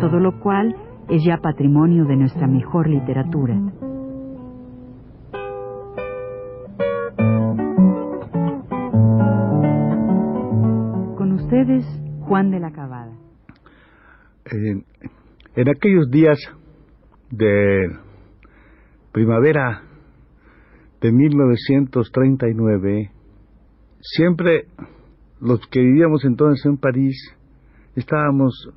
todo lo cual es ya patrimonio de nuestra mejor literatura. Con ustedes, Juan de la Cabada. en aquellos días de primavera de 1939, siempre los que vivíamos entonces en París estábamos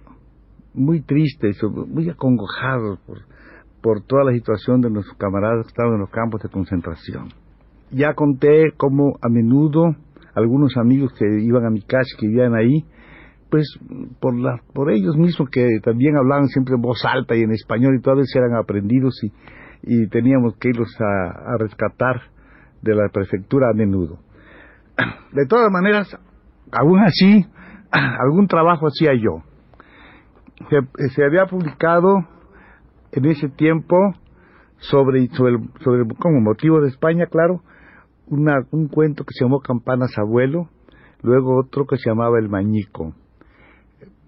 muy tristes, muy acongojados por, por toda la situación de nuestros camaradas que estaban en los campos de concentración. Ya conté cómo a menudo algunos amigos que iban a mi casa, que vivían ahí, pues por, la, por ellos mismos que también hablaban siempre en voz alta y en español y todas eran aprendidos y, y teníamos que irlos a, a rescatar de la prefectura a menudo. De todas maneras, aún así, algún trabajo hacía yo. Se, había publicado en ese tiempo sobre, sobre, sobre, como motivo de España, claro, un cuento que se llamó Campanas Abuelo, luego otro que se llamaba El Mañico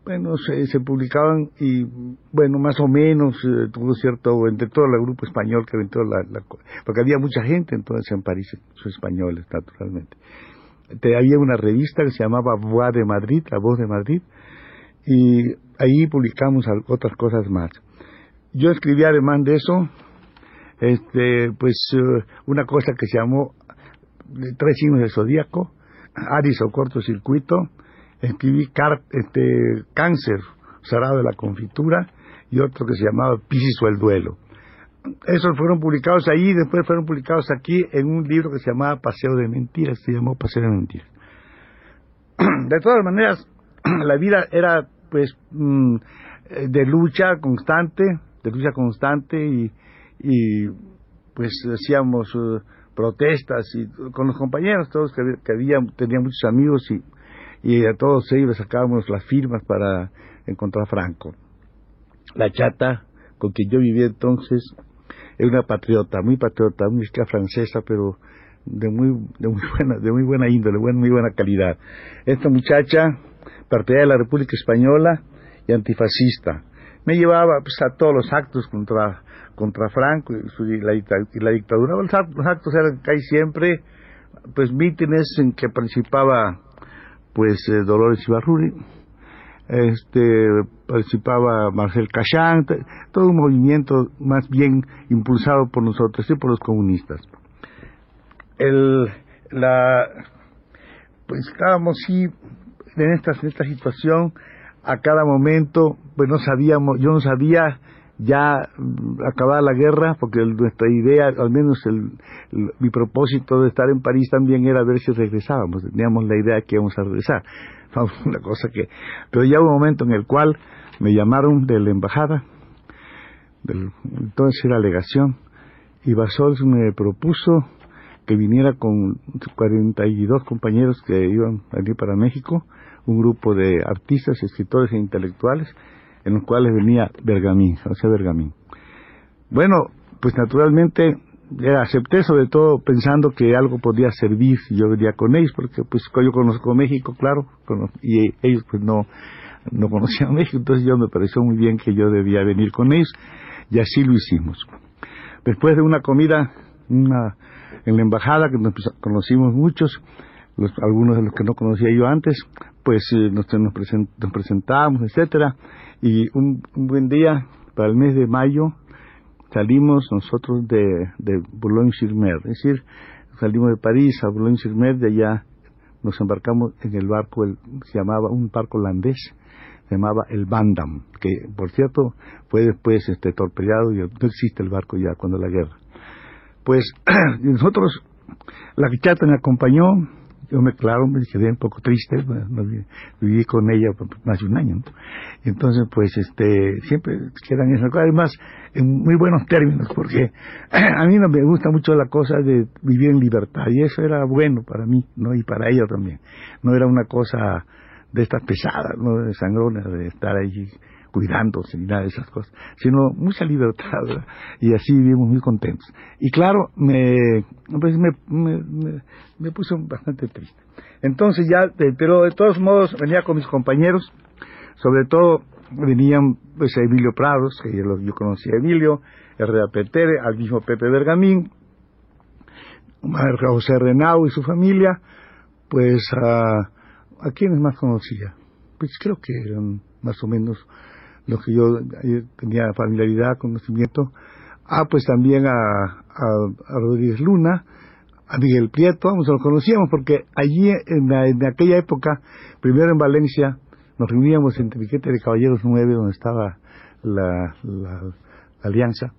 bueno, se, publicaban y, bueno, más o menos, eh, tuvo cierto, entre todo el grupo español que entró la, porque había mucha gente entonces en París, los españoles, naturalmente. Te, había una revista que se llamaba Voix de Madrid, La Voz de Madrid, y ahí publicamos otras cosas más. Yo escribí además de eso, este, pues, uh, una cosa que se llamó Tres signos del zodíaco, Aris o cortocircuito, escribí car, este, Cáncer, Sarado de la Confitura, y otro que se llamaba Piscis o el Duelo. Esos fueron publicados ahí y después fueron publicados aquí en un libro que se llamaba Paseo de Mentiras, se llamó Paseo de Mentiras. De todas maneras, la vida era pues mm, de lucha constante, de lucha constante y, y pues hacíamos uh, protestas y con los compañeros todos que, que había, tenía muchos amigos y y a todos ellos sacábamos las firmas para encontrar a Franco. La chata, con quien yo vivía entonces, era una patriota, muy patriota, una chica francesa, pero de muy, de muy buena, de muy buena índole, muy buena calidad. Esta muchacha, partidaria de la República Española y antifascista, me llevaba pues, a todos los actos contra, contra Franco y, la, dictadura. Los actos, los actos eran casi siempre, pues mítines en que participaba pues eh, Dolores Ibarruri, este, participaba Marcel Cachán, todo un movimiento más bien impulsado por nosotros y por los comunistas. El, la, pues estábamos sí en esta, en esta situación a cada momento, pues no sabíamos, yo no sabía ya mm, acabada la guerra, porque nuestra idea, al menos el, mi propósito de estar en París también era ver si regresábamos, teníamos la idea que íbamos a regresar, una cosa que, pero ya hubo un momento en el cual me llamaron de la embajada, del, entonces era legación, y Basols me propuso que viniera con 42 compañeros que iban a venir para México, un grupo de artistas, escritores e intelectuales, en los cuales venía Bergamín, José Bergamín. Bueno, pues naturalmente eh, acepté sobre todo pensando que algo podía servir si yo venía con ellos, porque pues yo conozco México, claro, y ellos pues no, no conocían México, entonces yo me pareció muy bien que yo debía venir con ellos, y así lo hicimos. Después de una comida una, en la embajada, que nos conocimos muchos, algunos de los que no conocía yo antes, pues eh, nos, present, nos presentamos, etcétera, y un, un, buen día, para el mes de mayo, salimos nosotros de, de Boulogne-sur-Mer, es decir, salimos de París a Boulogne-sur-Mer, de allá nos embarcamos en el barco, el, se llamaba un barco holandés, se llamaba el Bandam, que por cierto fue después este, torpedeado y no existe el barco ya cuando la guerra. Pues nosotros, la chata me acompañó, yo me claro, me quedé un poco triste, viví con ella más de un año. Entonces, pues, este, siempre quedan esas cosas, además, en muy buenos términos, porque a mí no me gusta mucho la cosa de vivir en libertad, y eso era bueno para mí, ¿no? Y para ella también. No era una cosa de estas pesadas, ¿no? De sangrona, de estar ahí cuidándose ni nada de esas cosas, sino mucha libertad, y así vivimos muy contentos. Y claro, me, pues me, me, me, puso bastante triste. Entonces ya, pero de todos modos venía con mis compañeros, sobre todo venían pues Emilio Prados, que yo, yo conocí a Emilio, Herrera Petere, al mismo Pepe Bergamín, José Renau y su familia, pues a, a quienes más conocía. Pues creo que eran más o menos lo que yo tenía familiaridad, conocimiento. Ah, pues también a, a, Rodríguez Luna, a Miguel Prieto, nos lo conocíamos porque allí en, en, aquella época, primero en Valencia, nos reuníamos en Piquete de Caballeros 9, donde estaba la, la, la alianza,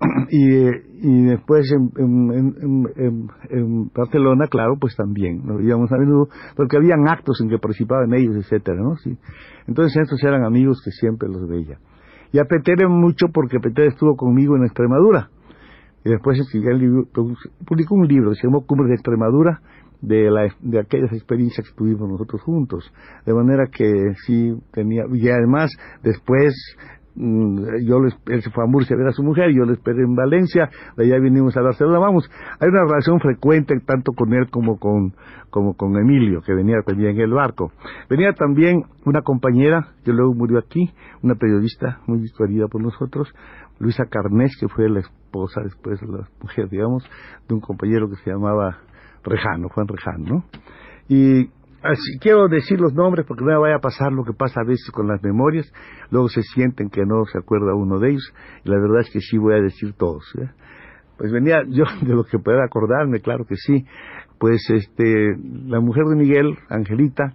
y, y después en, en, en, en, Barcelona, claro, pues también, nos íbamos a menudo, porque habían actos en que participaban ellos, etcétera, ¿no? Sí. Entonces estos eran amigos que siempre los veía. Y a Peter mucho porque Peter estuvo conmigo en Extremadura. Y después publicó un libro se llamó Cumbre de Extremadura, de, la, de aquellas experiencias que tuvimos nosotros juntos. De manera que sí tenía, y además después yo les, él se fue a Murcia a ver a su mujer, yo le esperé en Valencia, de allá vinimos a Barcelona, vamos, hay una relación frecuente tanto con él como con, como con Emilio, que venía también en el barco. Venía también una compañera, que luego murió aquí, una periodista muy querida por nosotros, Luisa Carnés, que fue la esposa después, la mujer, digamos, de un compañero que se llamaba Rejano, Juan Rejano, ¿no? Y Así, quiero decir los nombres porque no vaya a pasar lo que pasa a veces con las memorias, luego se sienten que no se acuerda uno de ellos, y la verdad es que sí voy a decir todos. ¿eh? Pues venía yo de lo que pueda acordarme, claro que sí, pues este, la mujer de Miguel, Angelita,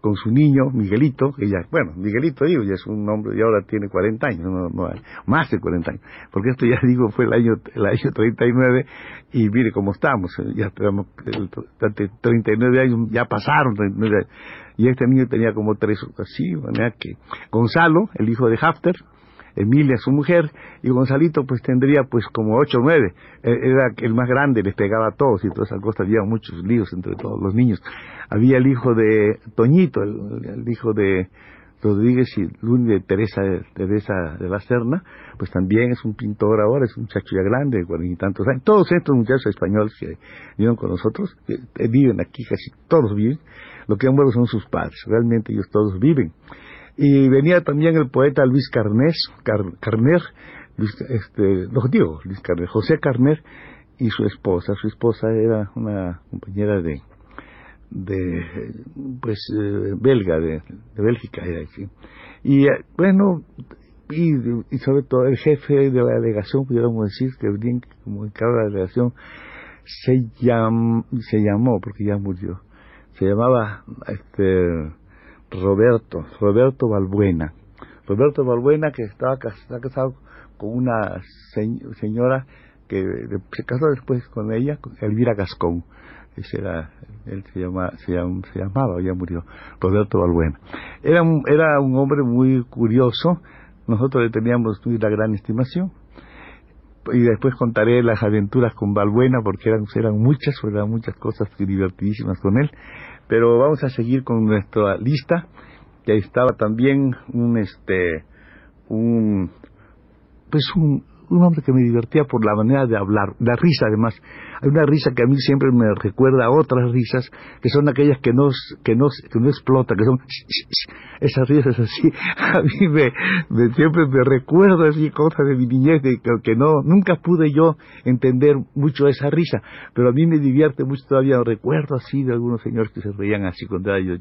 con su niño, Miguelito, ya, bueno, Miguelito digo, ya es un hombre, y ahora tiene 40 años, no, no, más de 40 años, porque esto ya digo fue el año, el año 39, y mire cómo estamos, ya tenemos, 39 años, ya pasaron 39 años, y este niño tenía como tres, así, manera que Gonzalo, el hijo de Hafter, Emilia, su mujer, y Gonzalito pues tendría pues como ocho o nueve, e, era el más grande, les pegaba a todos y todas esas cosas, había muchos líos entre todos los niños. Había el hijo de Toñito, el, hijo de Rodríguez y Luni de Teresa, Teresa de la Serna, pues también es un pintor ahora, es un muchacho ya grande, de cuarenta y tantos años. Todos estos muchachos españoles que viven con nosotros, que eh, viven aquí, casi todos viven, lo que han muerto son sus padres, realmente ellos todos viven. Y venía también el poeta Luis Carnés, Carner, este, no digo, Luis Carner, José Carner y su esposa. Su esposa era una compañera de, de pues, eh, belga, de, de Bélgica. Y eh, bueno, y, sobre todo el jefe de la delegación, pudiéramos decir, que bien como en cada delegación, se, llam, llamó, porque ya murió, se llamaba este Roberto, Roberto Balbuena. Roberto Balbuena que estaba casado con una señora que se casó después con ella, Elvira Gascón. Ese era, él se, llama, se, se llamaba, ya murió, Roberto Balbuena. Era un, era un hombre muy curioso, nosotros le teníamos muy la gran estimación. Y después contaré las aventuras con Balbuena, porque eran, eran muchas, eran muchas cosas divertidísimas con él. Pero vamos a seguir con nuestra lista, que ahí estaba también un este un pues un, un hombre que me divertía por la manera de hablar, la risa además. Hay una risa que a mí siempre me recuerda a otras risas, que son aquellas que no, que no, que no explotan, que son esas risas así. A mí me, siempre me recuerda así cosas de mi niñez, de que, no, nunca pude yo entender mucho esa risa, pero a mí me divierte mucho todavía, recuerdo así de algunos señores que se reían así cuando era yo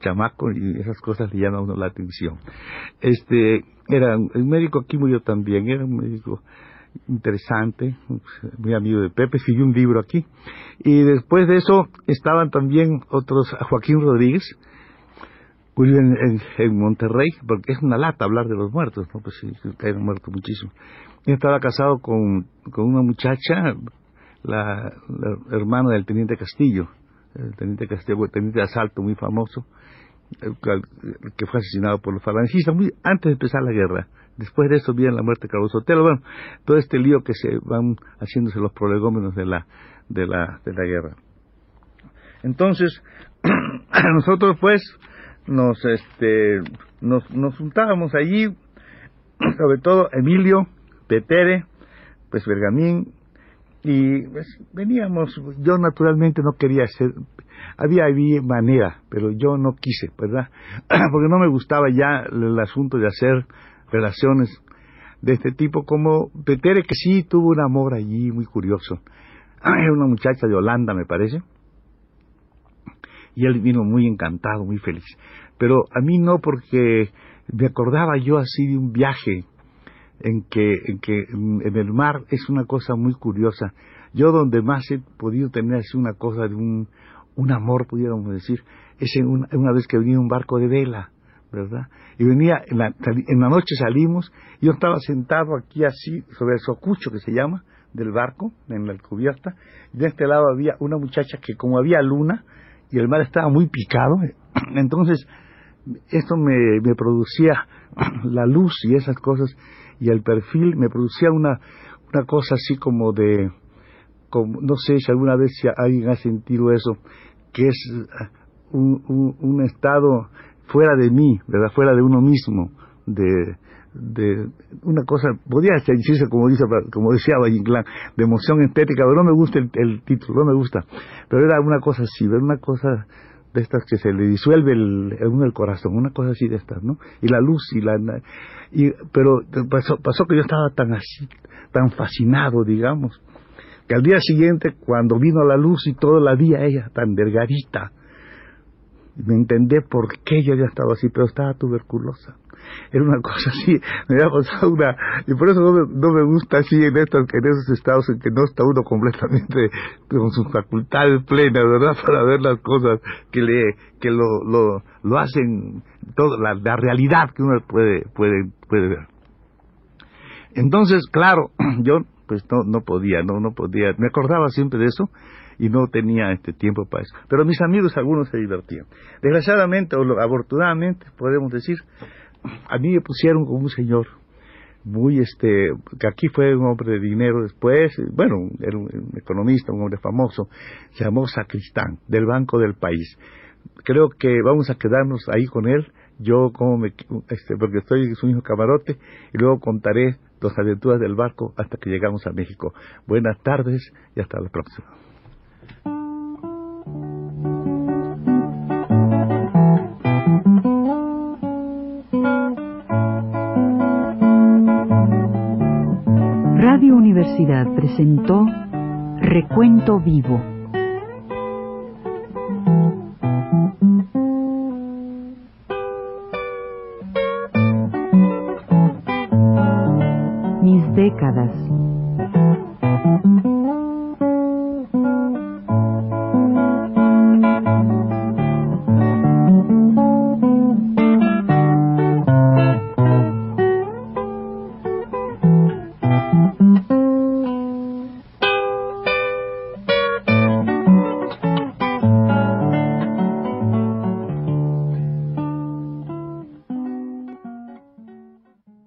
chamaco y esas cosas le llaman a uno la atención. Este, era, el médico aquí murió también, era un médico interesante, muy amigo de Pepe, escribió un libro aquí. Y después de eso estaban también otros, Joaquín Rodríguez, murió en, en, Monterrey, porque es una lata hablar de los muertos, ¿no? Pues sí, caen muertos muchísimo. Estaba casado con, con una muchacha, la, hermana del teniente Castillo, el teniente Castillo, el teniente de asalto muy famoso, que fue asesinado por los falangistas muy antes de empezar la guerra. Después de eso viene la muerte de Carlos Sotelo, bueno, todo este lío que se van haciéndose los prolegómenos de la, de la, de la guerra. Entonces, nosotros pues nos, este, nos, nos juntábamos allí, sobre todo Emilio, Petere, pues Bergamín, y pues veníamos, yo naturalmente no quería hacer, había, había manera, pero yo no quise, ¿verdad? Porque no me gustaba ya el asunto de hacer relaciones de este tipo, como Petere, que sí tuvo un amor allí muy curioso. Era una muchacha de Holanda, me parece, y él vino muy encantado, muy feliz. Pero a mí no, porque me acordaba yo así de un viaje en que, en que en el mar es una cosa muy curiosa. Yo donde más he podido tener así una cosa de un, un amor, pudiéramos decir, es en una, vez que venía un barco de vela, ¿verdad? Y venía, en la, en la noche salimos, yo estaba sentado aquí así, sobre el socucho que se llama, del barco, en la cubierta, y de este lado había una muchacha que como había luna, y el mar estaba muy picado, entonces esto me, me producía la luz y esas cosas, y el perfil me producía una, una cosa así como de, como, no sé si alguna vez si alguien ha sentido eso, que es un, un, un estado fuera de mí, ¿verdad? Fuera de uno mismo, de, de una cosa, podría decirse como dice, como decía Valle de emoción estética, pero no me gusta el, el, título, no me gusta, pero era una cosa así, era una cosa de estas que se le disuelve el, el, corazón, una cosa así de estas, ¿no? Y la luz y la y pero pasó, pasó que yo estaba tan así, tan fascinado, digamos, que al día siguiente cuando vino la luz y todo la vi a ella tan delgadita, me entendé por qué yo había estado así, pero estaba tuberculosa. Era una cosa así, me había pasado una... Y por eso no me, no me gusta así en, estos, en esos estados en que no está uno completamente con sus facultades plenas, ¿verdad? Para ver las cosas que le que lo, lo, lo hacen, todo, la, la realidad que uno puede, puede, puede ver. Entonces, claro, yo pues no, no podía, no, no podía, me acordaba siempre de eso, y no tenía este tiempo para eso. Pero mis amigos algunos se divertían. Desgraciadamente o afortunadamente podemos decir, a mí me pusieron como un señor muy este que aquí fue un hombre de dinero después, bueno, era un, economista, un hombre famoso, se llamó Sacristán, del Banco del País. Creo que vamos a quedarnos ahí con él, yo como me, este, porque estoy su hijo camarote, y luego contaré las aventuras del barco hasta que llegamos a México. Buenas tardes y hasta la próxima. Presentó Recuento Vivo.